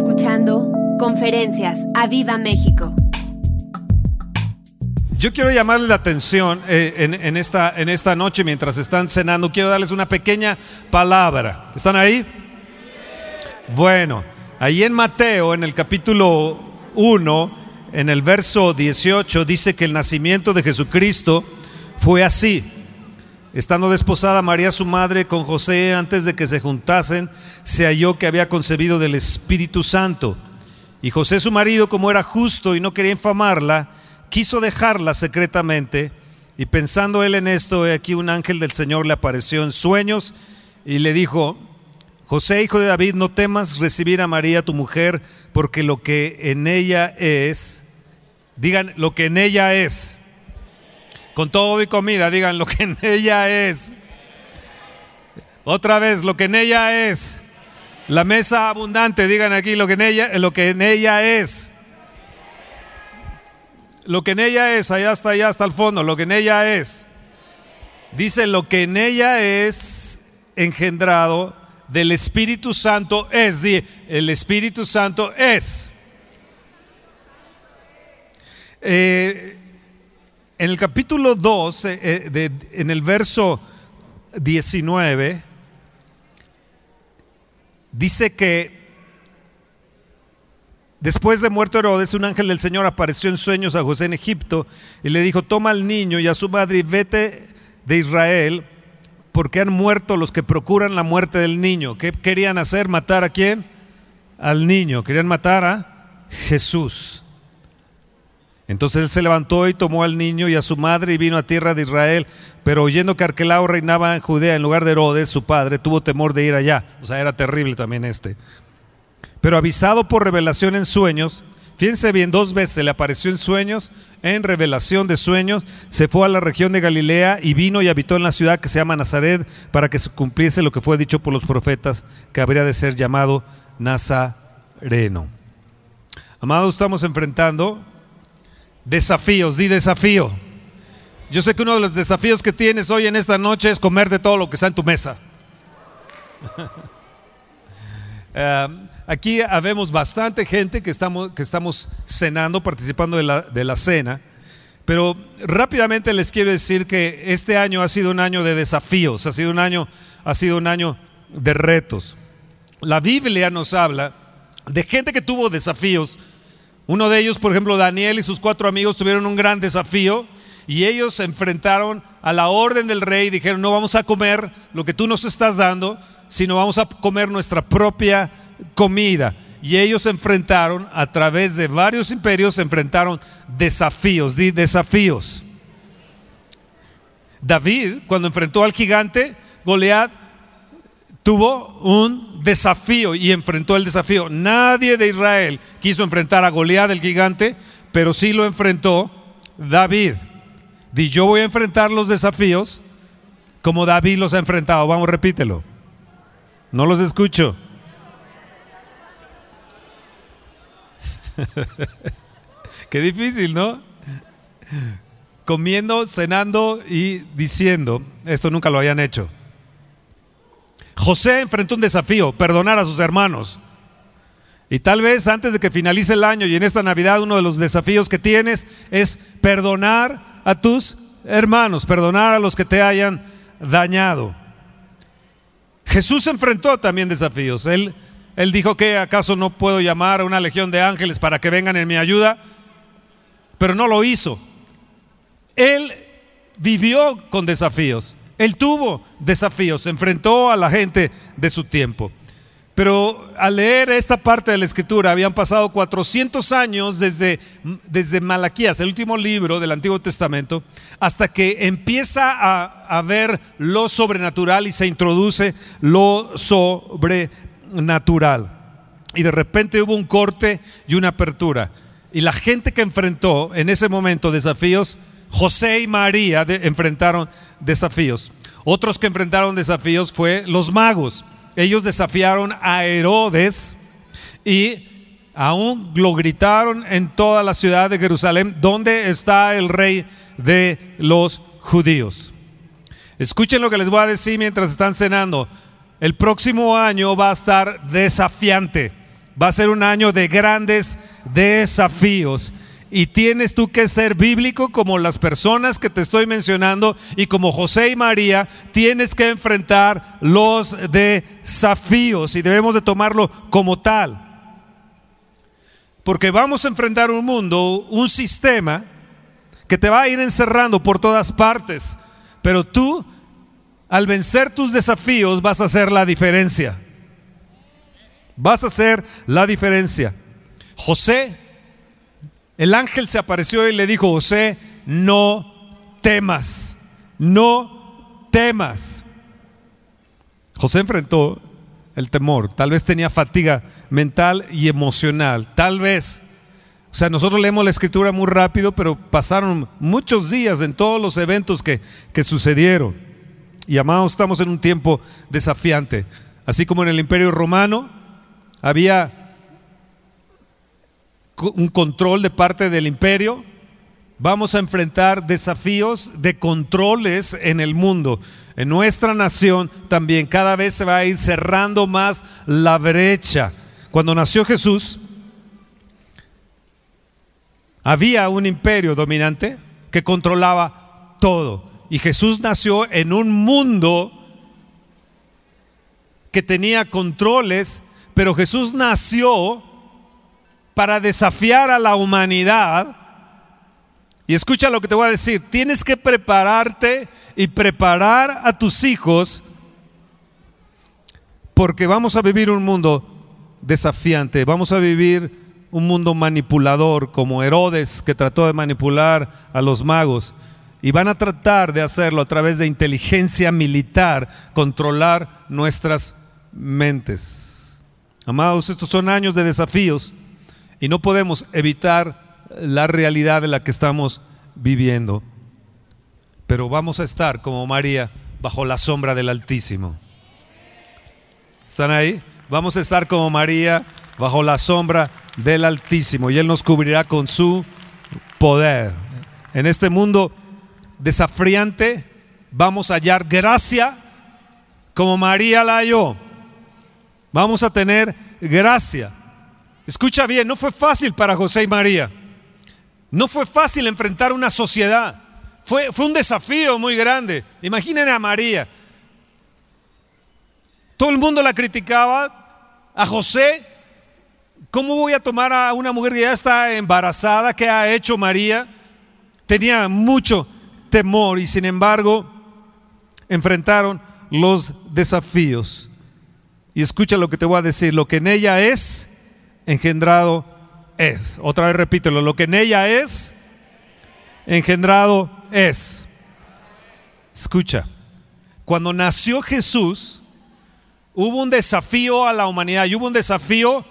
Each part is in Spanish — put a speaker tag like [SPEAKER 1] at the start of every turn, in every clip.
[SPEAKER 1] escuchando Conferencias a Viva México.
[SPEAKER 2] Yo quiero llamarles la atención eh, en, en esta, en esta noche mientras están cenando. Quiero darles una pequeña palabra. ¿Están ahí? Bueno, ahí en Mateo, en el capítulo 1, en el verso 18, dice que el nacimiento de Jesucristo fue así. Estando desposada María su madre con José antes de que se juntasen, se halló que había concebido del Espíritu Santo. Y José su marido, como era justo y no quería infamarla, quiso dejarla secretamente. Y pensando él en esto, aquí un ángel del Señor le apareció en sueños y le dijo, José, hijo de David, no temas recibir a María tu mujer, porque lo que en ella es, digan, lo que en ella es, con todo y comida, digan, lo que en ella es. Otra vez, lo que en ella es. La mesa abundante, digan aquí lo que en ella, lo que en ella es. Lo que en ella es, allá hasta allá hasta el fondo, lo que en ella es. Dice lo que en ella es engendrado del Espíritu Santo es. El Espíritu Santo es. Eh, en el capítulo 2, eh, eh, en el verso 19, dice que después de muerto Herodes, un ángel del Señor apareció en sueños a José en Egipto y le dijo, toma al niño y a su madre y vete de Israel, porque han muerto los que procuran la muerte del niño. ¿Qué querían hacer? ¿Matar a quién? Al niño. Querían matar a Jesús. Entonces él se levantó y tomó al niño y a su madre y vino a tierra de Israel. Pero oyendo que Arquelao reinaba en Judea en lugar de Herodes, su padre, tuvo temor de ir allá. O sea, era terrible también este. Pero avisado por revelación en sueños, fíjense bien, dos veces le apareció en sueños, en revelación de sueños, se fue a la región de Galilea y vino y habitó en la ciudad que se llama Nazaret para que se cumpliese lo que fue dicho por los profetas, que habría de ser llamado Nazareno. Amado, estamos enfrentando desafíos, di desafío. Yo sé que uno de los desafíos que tienes hoy en esta noche es comer de todo lo que está en tu mesa. uh, aquí habemos bastante gente que estamos, que estamos cenando, participando de la, de la cena, pero rápidamente les quiero decir que este año ha sido un año de desafíos, ha sido un año, ha sido un año de retos. La Biblia nos habla de gente que tuvo desafíos uno de ellos, por ejemplo, Daniel y sus cuatro amigos tuvieron un gran desafío y ellos se enfrentaron a la orden del rey y dijeron, no vamos a comer lo que tú nos estás dando, sino vamos a comer nuestra propia comida. Y ellos se enfrentaron, a través de varios imperios, se enfrentaron desafíos, desafíos. David, cuando enfrentó al gigante, Goliat, tuvo un desafío y enfrentó el desafío. Nadie de Israel quiso enfrentar a Goliat el gigante, pero sí lo enfrentó David. Di yo voy a enfrentar los desafíos como David los ha enfrentado. Vamos, repítelo. No los escucho. Qué difícil, ¿no? Comiendo, cenando y diciendo, esto nunca lo habían hecho. José enfrentó un desafío, perdonar a sus hermanos. Y tal vez antes de que finalice el año y en esta Navidad uno de los desafíos que tienes es perdonar a tus hermanos, perdonar a los que te hayan dañado. Jesús enfrentó también desafíos. Él, él dijo que acaso no puedo llamar a una legión de ángeles para que vengan en mi ayuda, pero no lo hizo. Él vivió con desafíos. Él tuvo desafíos, se enfrentó a la gente de su tiempo. Pero al leer esta parte de la escritura, habían pasado 400 años desde, desde Malaquías, el último libro del Antiguo Testamento, hasta que empieza a, a ver lo sobrenatural y se introduce lo sobrenatural. Y de repente hubo un corte y una apertura. Y la gente que enfrentó en ese momento desafíos, José y María enfrentaron desafíos. Otros que enfrentaron desafíos fue los magos. Ellos desafiaron a Herodes y aún lo gritaron en toda la ciudad de Jerusalén, ¿dónde está el rey de los judíos? Escuchen lo que les voy a decir mientras están cenando. El próximo año va a estar desafiante, Va a ser un año de grandes desafíos. Y tienes tú que ser bíblico como las personas que te estoy mencionando y como José y María, tienes que enfrentar los desafíos y debemos de tomarlo como tal. Porque vamos a enfrentar un mundo, un sistema que te va a ir encerrando por todas partes. Pero tú, al vencer tus desafíos, vas a hacer la diferencia. Vas a hacer la diferencia. José, el ángel se apareció y le dijo, José, no temas, no temas. José enfrentó el temor, tal vez tenía fatiga mental y emocional, tal vez o sea, nosotros leemos la escritura muy rápido, pero pasaron muchos días en todos los eventos que, que sucedieron. Y amados, estamos en un tiempo desafiante. Así como en el imperio romano había un control de parte del imperio, vamos a enfrentar desafíos de controles en el mundo. En nuestra nación también cada vez se va a ir cerrando más la brecha. Cuando nació Jesús, había un imperio dominante que controlaba todo. Y Jesús nació en un mundo que tenía controles, pero Jesús nació para desafiar a la humanidad. Y escucha lo que te voy a decir, tienes que prepararte y preparar a tus hijos porque vamos a vivir un mundo desafiante, vamos a vivir un mundo manipulador como Herodes que trató de manipular a los magos. Y van a tratar de hacerlo a través de inteligencia militar, controlar nuestras mentes. Amados, estos son años de desafíos y no podemos evitar la realidad de la que estamos viviendo. Pero vamos a estar como María bajo la sombra del Altísimo. ¿Están ahí? Vamos a estar como María bajo la sombra del Altísimo y Él nos cubrirá con su poder. En este mundo desafriante vamos a hallar gracia como María la halló. Vamos a tener gracia. Escucha bien, no fue fácil para José y María. No fue fácil enfrentar una sociedad. Fue, fue un desafío muy grande. Imaginen a María. Todo el mundo la criticaba. A José ¿Cómo voy a tomar a una mujer que ya está embarazada? ¿Qué ha hecho María? Tenía mucho temor y sin embargo enfrentaron los desafíos. Y escucha lo que te voy a decir, lo que en ella es, engendrado es. Otra vez repítelo, lo que en ella es, engendrado es. Escucha, cuando nació Jesús, hubo un desafío a la humanidad y hubo un desafío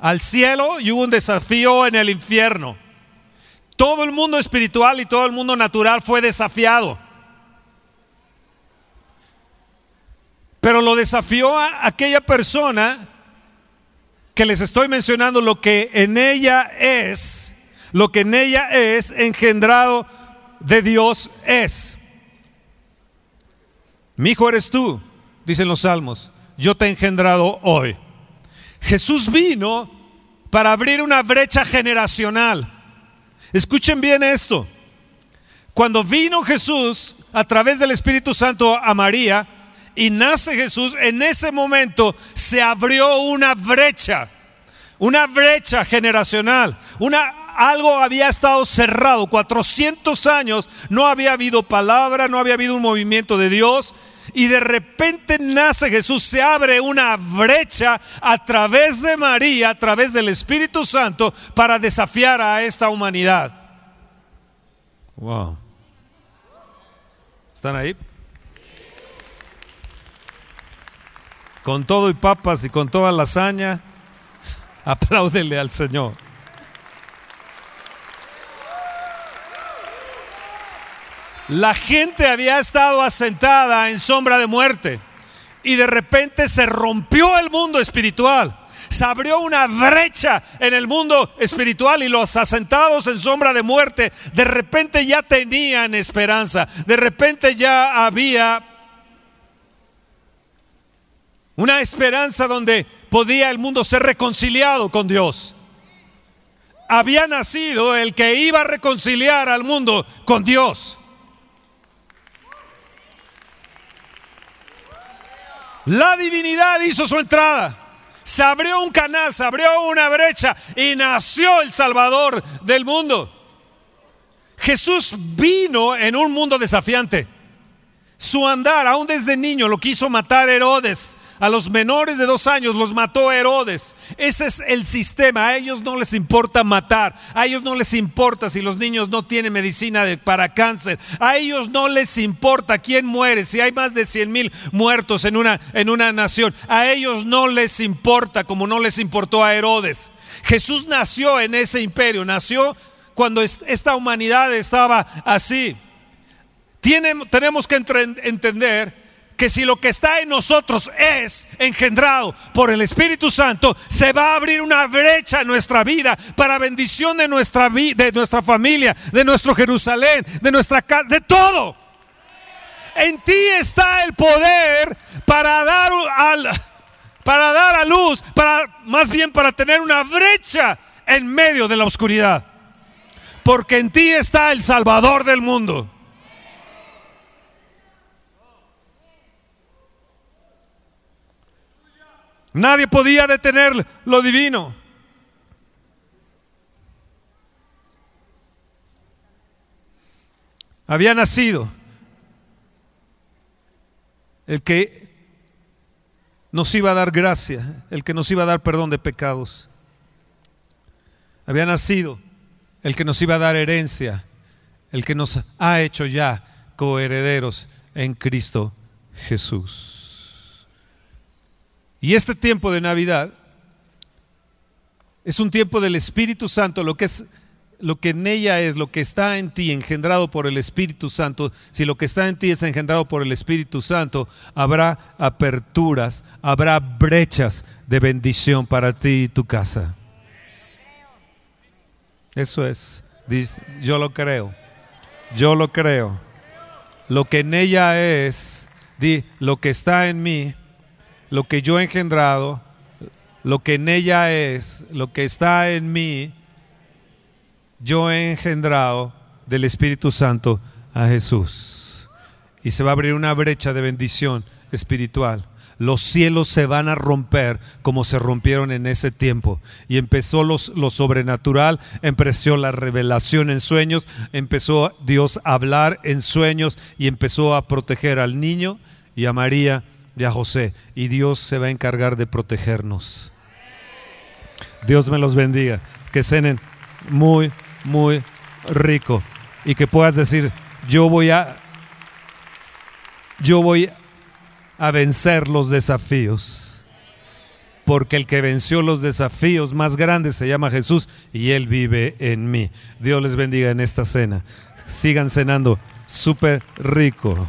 [SPEAKER 2] al cielo y hubo un desafío en el infierno. Todo el mundo espiritual y todo el mundo natural fue desafiado. Pero lo desafió a aquella persona que les estoy mencionando, lo que en ella es, lo que en ella es engendrado de Dios es. Mi hijo eres tú, dicen los salmos, yo te he engendrado hoy. Jesús vino para abrir una brecha generacional. Escuchen bien esto. Cuando vino Jesús a través del Espíritu Santo a María y nace Jesús, en ese momento se abrió una brecha, una brecha generacional, una algo había estado cerrado, 400 años no había habido palabra, no había habido un movimiento de Dios, y de repente nace Jesús, se abre una brecha a través de María, a través del Espíritu Santo, para desafiar a esta humanidad. Wow. ¿Están ahí? Con todo y papas y con toda lasaña, apláudele al Señor. La gente había estado asentada en sombra de muerte y de repente se rompió el mundo espiritual. Se abrió una brecha en el mundo espiritual y los asentados en sombra de muerte de repente ya tenían esperanza. De repente ya había una esperanza donde podía el mundo ser reconciliado con Dios. Había nacido el que iba a reconciliar al mundo con Dios. La divinidad hizo su entrada. Se abrió un canal, se abrió una brecha y nació el Salvador del mundo. Jesús vino en un mundo desafiante. Su andar, aún desde niño, lo quiso matar Herodes. A los menores de dos años los mató Herodes. Ese es el sistema. A ellos no les importa matar. A ellos no les importa si los niños no tienen medicina para cáncer. A ellos no les importa quién muere. Si hay más de 100 mil muertos en una, en una nación. A ellos no les importa como no les importó a Herodes. Jesús nació en ese imperio. Nació cuando esta humanidad estaba así. Tenemos que entender que si lo que está en nosotros es engendrado por el Espíritu Santo, se va a abrir una brecha en nuestra vida para bendición de nuestra de nuestra familia, de nuestro Jerusalén, de nuestra casa, de todo. En ti está el poder para dar para dar a luz, para más bien para tener una brecha en medio de la oscuridad. Porque en ti está el Salvador del mundo. Nadie podía detener lo divino. Había nacido el que nos iba a dar gracia, el que nos iba a dar perdón de pecados. Había nacido el que nos iba a dar herencia, el que nos ha hecho ya coherederos en Cristo Jesús. Y este tiempo de Navidad es un tiempo del Espíritu Santo, lo que es lo que en ella es, lo que está en ti, engendrado por el Espíritu Santo, si lo que está en ti es engendrado por el Espíritu Santo, habrá aperturas, habrá brechas de bendición para ti y tu casa. Eso es, yo lo creo, yo lo creo. Lo que en ella es, lo que está en mí, lo que yo he engendrado, lo que en ella es, lo que está en mí, yo he engendrado del Espíritu Santo a Jesús. Y se va a abrir una brecha de bendición espiritual. Los cielos se van a romper como se rompieron en ese tiempo. Y empezó lo sobrenatural, empezó la revelación en sueños, empezó Dios a hablar en sueños y empezó a proteger al niño y a María a José y Dios se va a encargar de protegernos. Dios me los bendiga, que cenen muy, muy rico y que puedas decir, yo voy a, yo voy a vencer los desafíos, porque el que venció los desafíos más grandes se llama Jesús y Él vive en mí. Dios les bendiga en esta cena. Sigan cenando súper rico.